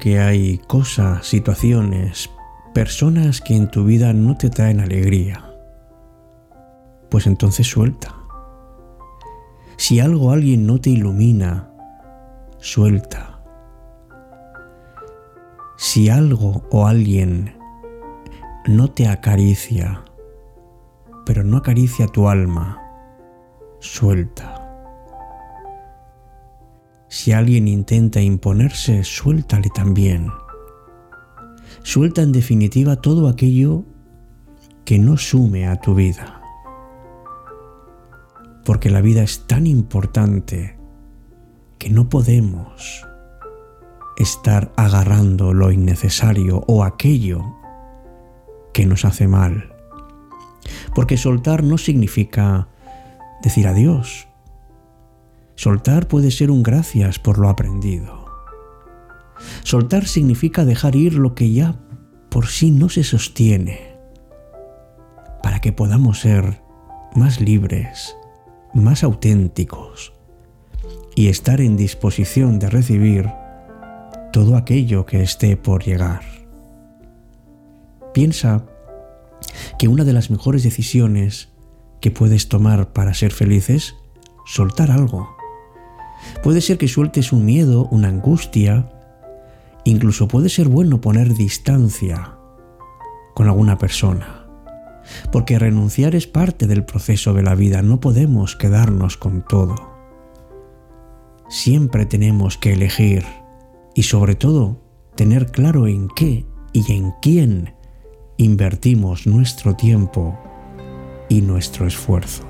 Que hay cosas, situaciones, personas que en tu vida no te traen alegría. Pues entonces suelta. Si algo alguien no te ilumina, suelta. Si algo o alguien no te acaricia, pero no acaricia tu alma, suelta. Si alguien intenta imponerse, suéltale también. Suelta en definitiva todo aquello que no sume a tu vida. Porque la vida es tan importante que no podemos estar agarrando lo innecesario o aquello que nos hace mal. Porque soltar no significa decir adiós, Soltar puede ser un gracias por lo aprendido. Soltar significa dejar ir lo que ya por sí no se sostiene, para que podamos ser más libres, más auténticos y estar en disposición de recibir todo aquello que esté por llegar. Piensa que una de las mejores decisiones que puedes tomar para ser feliz es soltar algo Puede ser que sueltes un miedo, una angustia, incluso puede ser bueno poner distancia con alguna persona, porque renunciar es parte del proceso de la vida, no podemos quedarnos con todo. Siempre tenemos que elegir y sobre todo tener claro en qué y en quién invertimos nuestro tiempo y nuestro esfuerzo.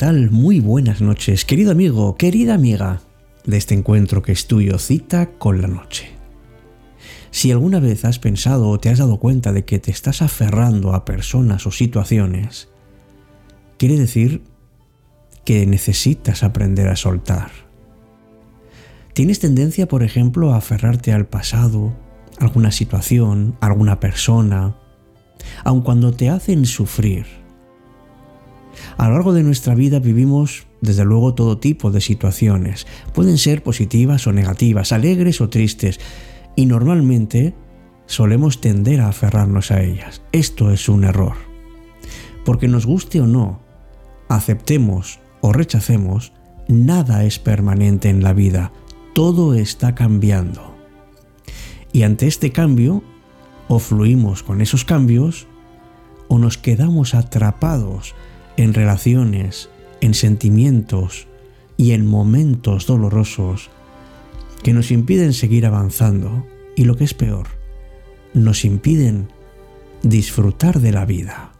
Muy buenas noches, querido amigo, querida amiga de este encuentro que es tuyo, cita con la noche. Si alguna vez has pensado o te has dado cuenta de que te estás aferrando a personas o situaciones, quiere decir que necesitas aprender a soltar. Tienes tendencia, por ejemplo, a aferrarte al pasado, alguna situación, alguna persona, aun cuando te hacen sufrir a lo largo de nuestra vida vivimos, desde luego, todo tipo de situaciones. Pueden ser positivas o negativas, alegres o tristes, y normalmente solemos tender a aferrarnos a ellas. Esto es un error. Porque nos guste o no, aceptemos o rechacemos, nada es permanente en la vida, todo está cambiando. Y ante este cambio, o fluimos con esos cambios, o nos quedamos atrapados en relaciones, en sentimientos y en momentos dolorosos que nos impiden seguir avanzando y lo que es peor, nos impiden disfrutar de la vida.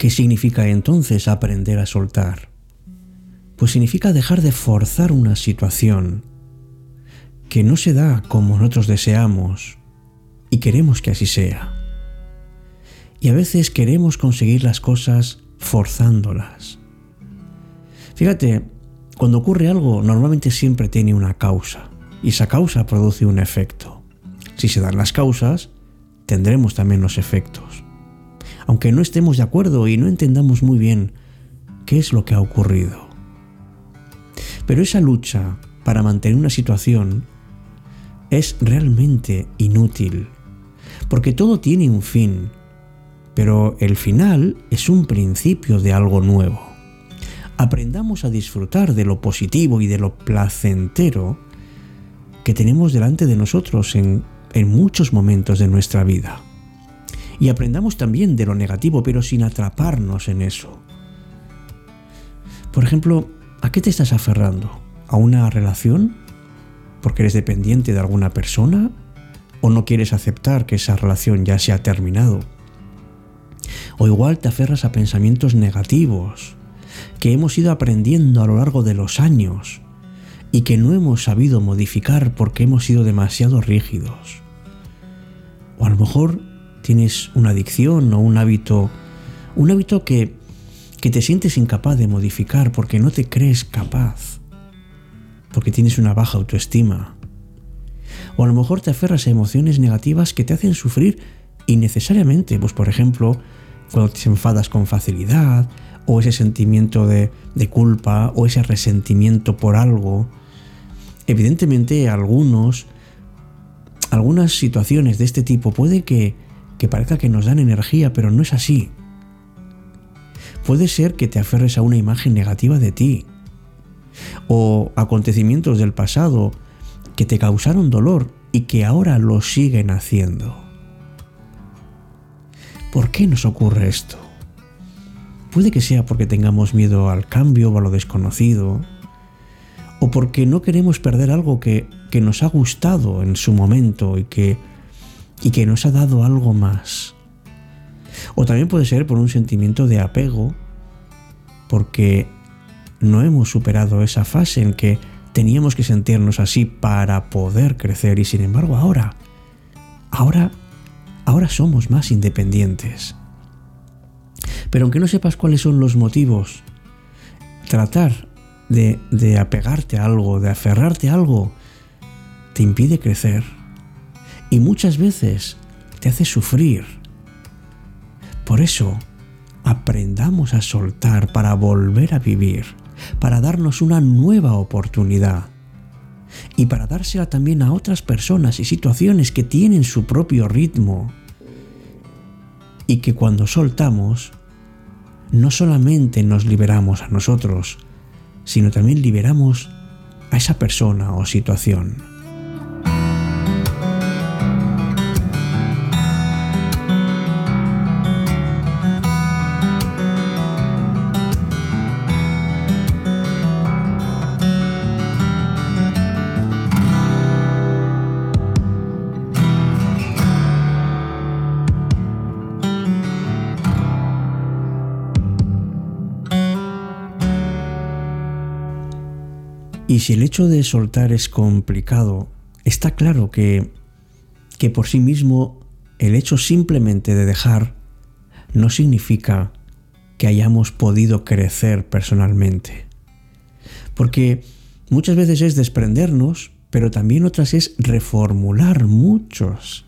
¿Qué significa entonces aprender a soltar? Pues significa dejar de forzar una situación que no se da como nosotros deseamos y queremos que así sea. Y a veces queremos conseguir las cosas forzándolas. Fíjate, cuando ocurre algo normalmente siempre tiene una causa y esa causa produce un efecto. Si se dan las causas, tendremos también los efectos aunque no estemos de acuerdo y no entendamos muy bien qué es lo que ha ocurrido. Pero esa lucha para mantener una situación es realmente inútil, porque todo tiene un fin, pero el final es un principio de algo nuevo. Aprendamos a disfrutar de lo positivo y de lo placentero que tenemos delante de nosotros en, muchos momentos de nuestra vida y aprendamos también de lo negativo, pero sin atraparnos en eso. Por ejemplo, ¿a qué te estás aferrando? a una relación porque eres dependiente de alguna persona o no quieres aceptar que esa relación ya se ha terminado. O igual te aferras a pensamientos negativos que hemos ido aprendiendo a lo largo de los años y que no hemos sabido modificar porque hemos sido demasiado rígidos. O a lo mejor tienes una adicción o un hábito, un hábito que, que te sientes incapaz de modificar porque no te crees capaz, porque tienes una baja autoestima. O a lo mejor te aferras a emociones negativas que te hacen sufrir innecesariamente, pues por ejemplo, cuando te enfadas con facilidad, o ese sentimiento de, de culpa, o ese resentimiento por algo, Evidentemente algunos, algunas situaciones de este tipo puede que, que parezca que nos dan energía, pero no es así. Puede ser que te aferres a una imagen negativa de ti o acontecimientos del pasado que te causaron dolor y que ahora lo siguen haciendo. ¿Por qué nos ocurre esto? Puede que sea porque tengamos miedo al cambio o a lo desconocido, o porque no queremos perder algo que, nos ha gustado en su momento y que, y que nos ha dado algo más. O también puede ser por un sentimiento de apego, porque no hemos superado esa fase en que teníamos que sentirnos así para poder crecer y sin embargo ahora, ahora, ahora somos más independientes. Pero aunque no sepas cuáles son los motivos, tratar de, apegarte a algo, de aferrarte a algo, te impide crecer y muchas veces te hace sufrir. Por eso, aprendamos a soltar para volver a vivir, para darnos una nueva oportunidad y para dársela también a otras personas y situaciones que tienen su propio ritmo y que cuando soltamos, no solamente nos liberamos a nosotros, sino también liberamos a esa persona o situación. Y si el hecho de soltar es complicado, está claro que, que por sí mismo el hecho simplemente de dejar no significa que hayamos podido crecer personalmente. Porque muchas veces es desprendernos, pero también otras es reformular muchos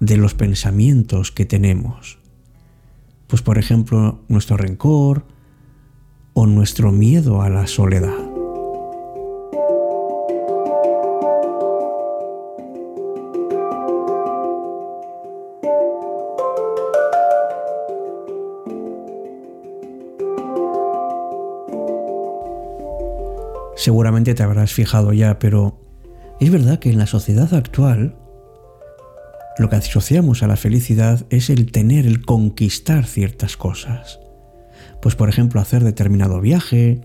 de los pensamientos que tenemos. Pues por ejemplo, nuestro rencor o nuestro miedo a la soledad. Seguramente te habrás fijado ya, pero es verdad que en la sociedad actual lo que asociamos a la felicidad es el tener, el conquistar ciertas cosas. Pues por ejemplo hacer determinado viaje,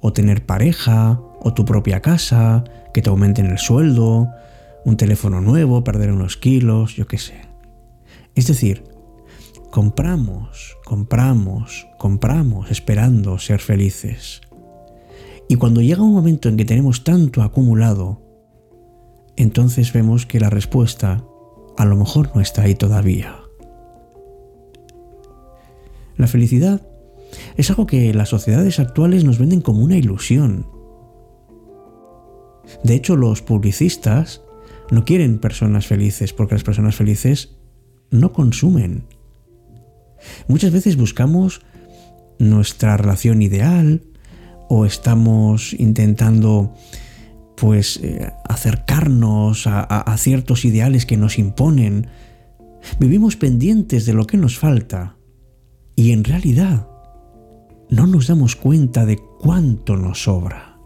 o tener pareja, o tu propia casa, que te aumenten el sueldo, un teléfono nuevo, perder unos kilos, yo qué sé. Es decir, compramos, compramos, compramos esperando ser felices. Y cuando llega un momento en que tenemos tanto acumulado, entonces vemos que la respuesta a lo mejor no está ahí todavía. La felicidad es algo que las sociedades actuales nos venden como una ilusión. De hecho, los publicistas no quieren personas felices porque las personas felices no consumen. Muchas veces buscamos nuestra relación ideal, o estamos intentando pues eh, acercarnos a, ciertos ideales que nos imponen. Vivimos pendientes de lo que nos falta y en realidad no nos damos cuenta de cuánto nos sobra.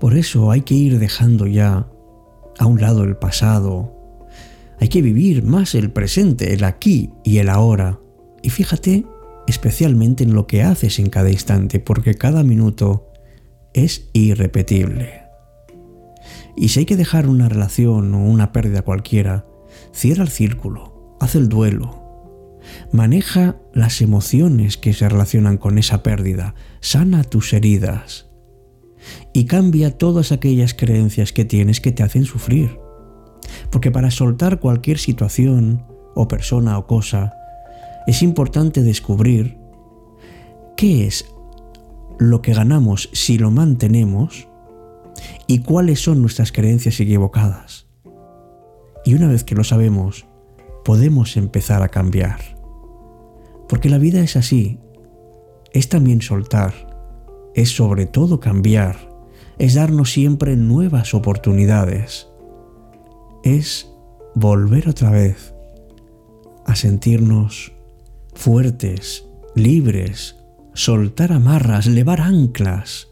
Por eso hay que ir dejando ya a un lado el pasado. Hay que vivir más el presente, el aquí y el ahora. Y fíjate especialmente en lo que haces en cada instante, porque cada minuto es irrepetible. Y si hay que dejar una relación o una pérdida cualquiera, cierra el círculo, haz el duelo, maneja las emociones que se relacionan con esa pérdida, sana tus heridas y cambia todas aquellas creencias que tienes que te hacen sufrir. Porque para soltar cualquier situación o persona o cosa, es importante descubrir qué es lo que ganamos si lo mantenemos y cuáles son nuestras creencias equivocadas. Y una vez que lo sabemos, podemos empezar a cambiar. Porque la vida es así. Es también soltar. Es sobre todo cambiar. Es darnos siempre nuevas oportunidades. Es volver otra vez a sentirnos fuertes, libres, soltar amarras, levar anclas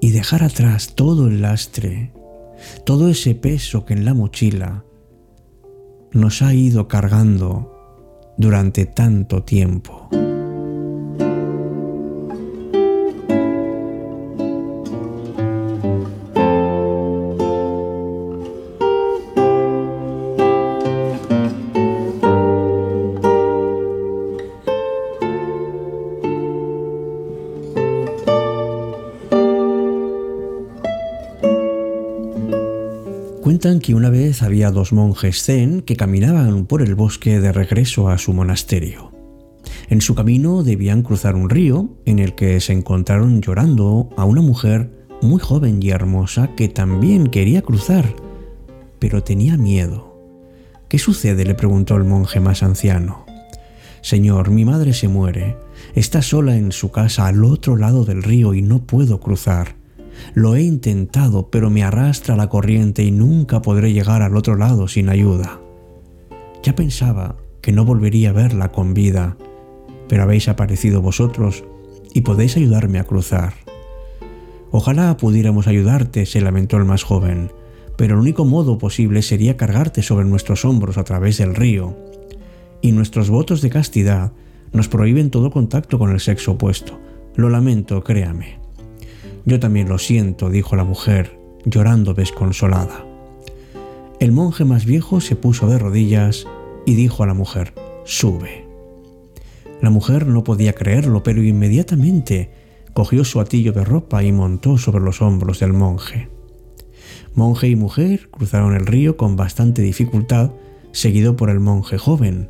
y dejar atrás todo el lastre, todo ese peso que en la mochila nos ha ido cargando durante tanto tiempo. Había dos monjes zen que caminaban por el bosque de regreso a su monasterio. En su camino debían cruzar un río en el que se encontraron llorando a una mujer muy joven y hermosa que también quería cruzar, pero tenía miedo. ¿Qué sucede? le preguntó el monje más anciano. Señor, mi madre se muere. Está sola en su casa al otro lado del río y no puedo cruzar. Lo he intentado, pero me arrastra la corriente y nunca podré llegar al otro lado sin ayuda. Ya pensaba que no volvería a verla con vida, pero habéis aparecido vosotros y podéis ayudarme a cruzar. Ojalá pudiéramos ayudarte, se lamentó el más joven, pero el único modo posible sería cargarte sobre nuestros hombros a través del río. Y nuestros votos de castidad nos prohíben todo contacto con el sexo opuesto. Lo lamento, créame. Yo también lo siento, dijo la mujer, llorando desconsolada. El monje más viejo se puso de rodillas y dijo a la mujer, sube. La mujer no podía creerlo, pero inmediatamente cogió su atillo de ropa y montó sobre los hombros del monje. Monje y mujer cruzaron el río con bastante dificultad, seguido por el monje joven.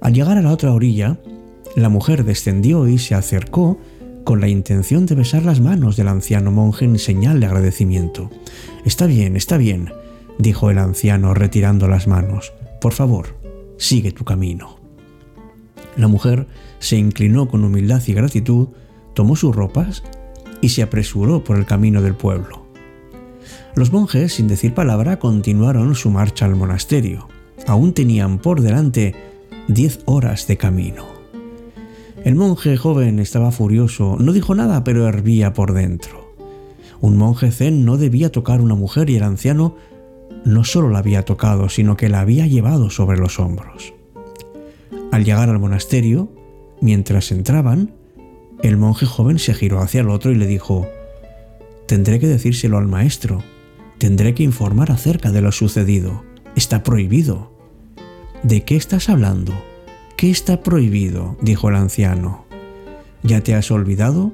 Al llegar a la otra orilla, la mujer descendió y se acercó con la intención de besar las manos del anciano monje en señal de agradecimiento. Está bien, está bien, dijo el anciano retirando las manos. Por favor, sigue tu camino. La mujer se inclinó con humildad y gratitud, tomó sus ropas y se apresuró por el camino del pueblo. Los monjes, sin decir palabra, continuaron su marcha al monasterio. Aún tenían por delante diez horas de camino. El monje joven estaba furioso, no dijo nada, pero hervía por dentro. Un monje zen no debía tocar a una mujer y el anciano no solo la había tocado, sino que la había llevado sobre los hombros. Al llegar al monasterio, mientras entraban, el monje joven se giró hacia el otro y le dijo, Tendré que decírselo al maestro, tendré que informar acerca de lo sucedido, está prohibido. ¿De qué estás hablando? ¿Qué está prohibido? dijo el anciano. ¿Ya te has olvidado?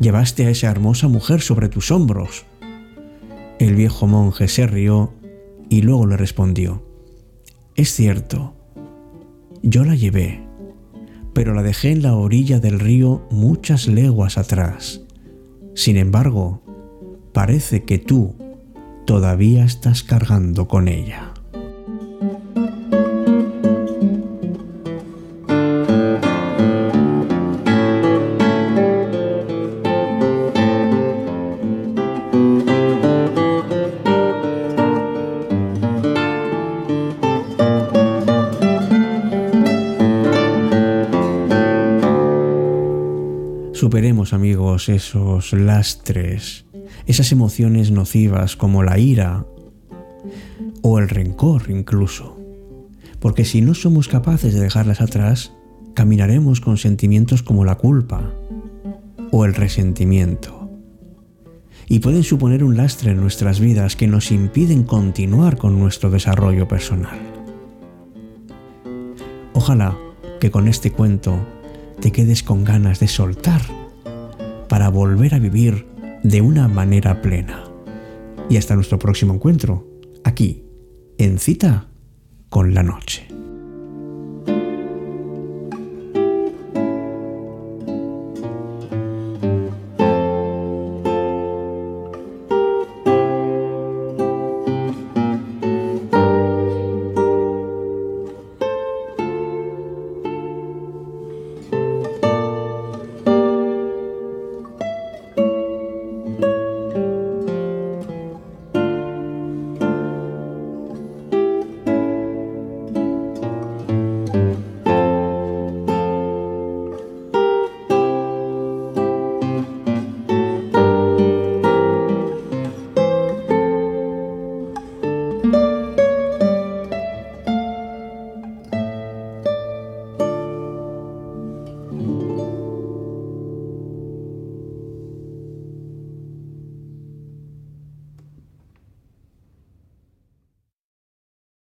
Llevaste a esa hermosa mujer sobre tus hombros. El viejo monje se rió y luego le respondió, Es cierto, yo la llevé, pero la dejé en la orilla del río muchas leguas atrás. Sin embargo, parece que tú todavía estás cargando con ella. Amigos esos lastres, esas emociones nocivas como la ira o el rencor incluso. Porque si no somos capaces de dejarlas atrás, caminaremos con sentimientos como la culpa, o el resentimiento. Y pueden suponer un lastre en nuestras vidas que nos impiden continuar con nuestro desarrollo personal. Ojalá que con este cuento te quedes con ganas de soltar para volver a vivir de una manera plena. Y hasta nuestro próximo encuentro, aquí, en cita con la noche.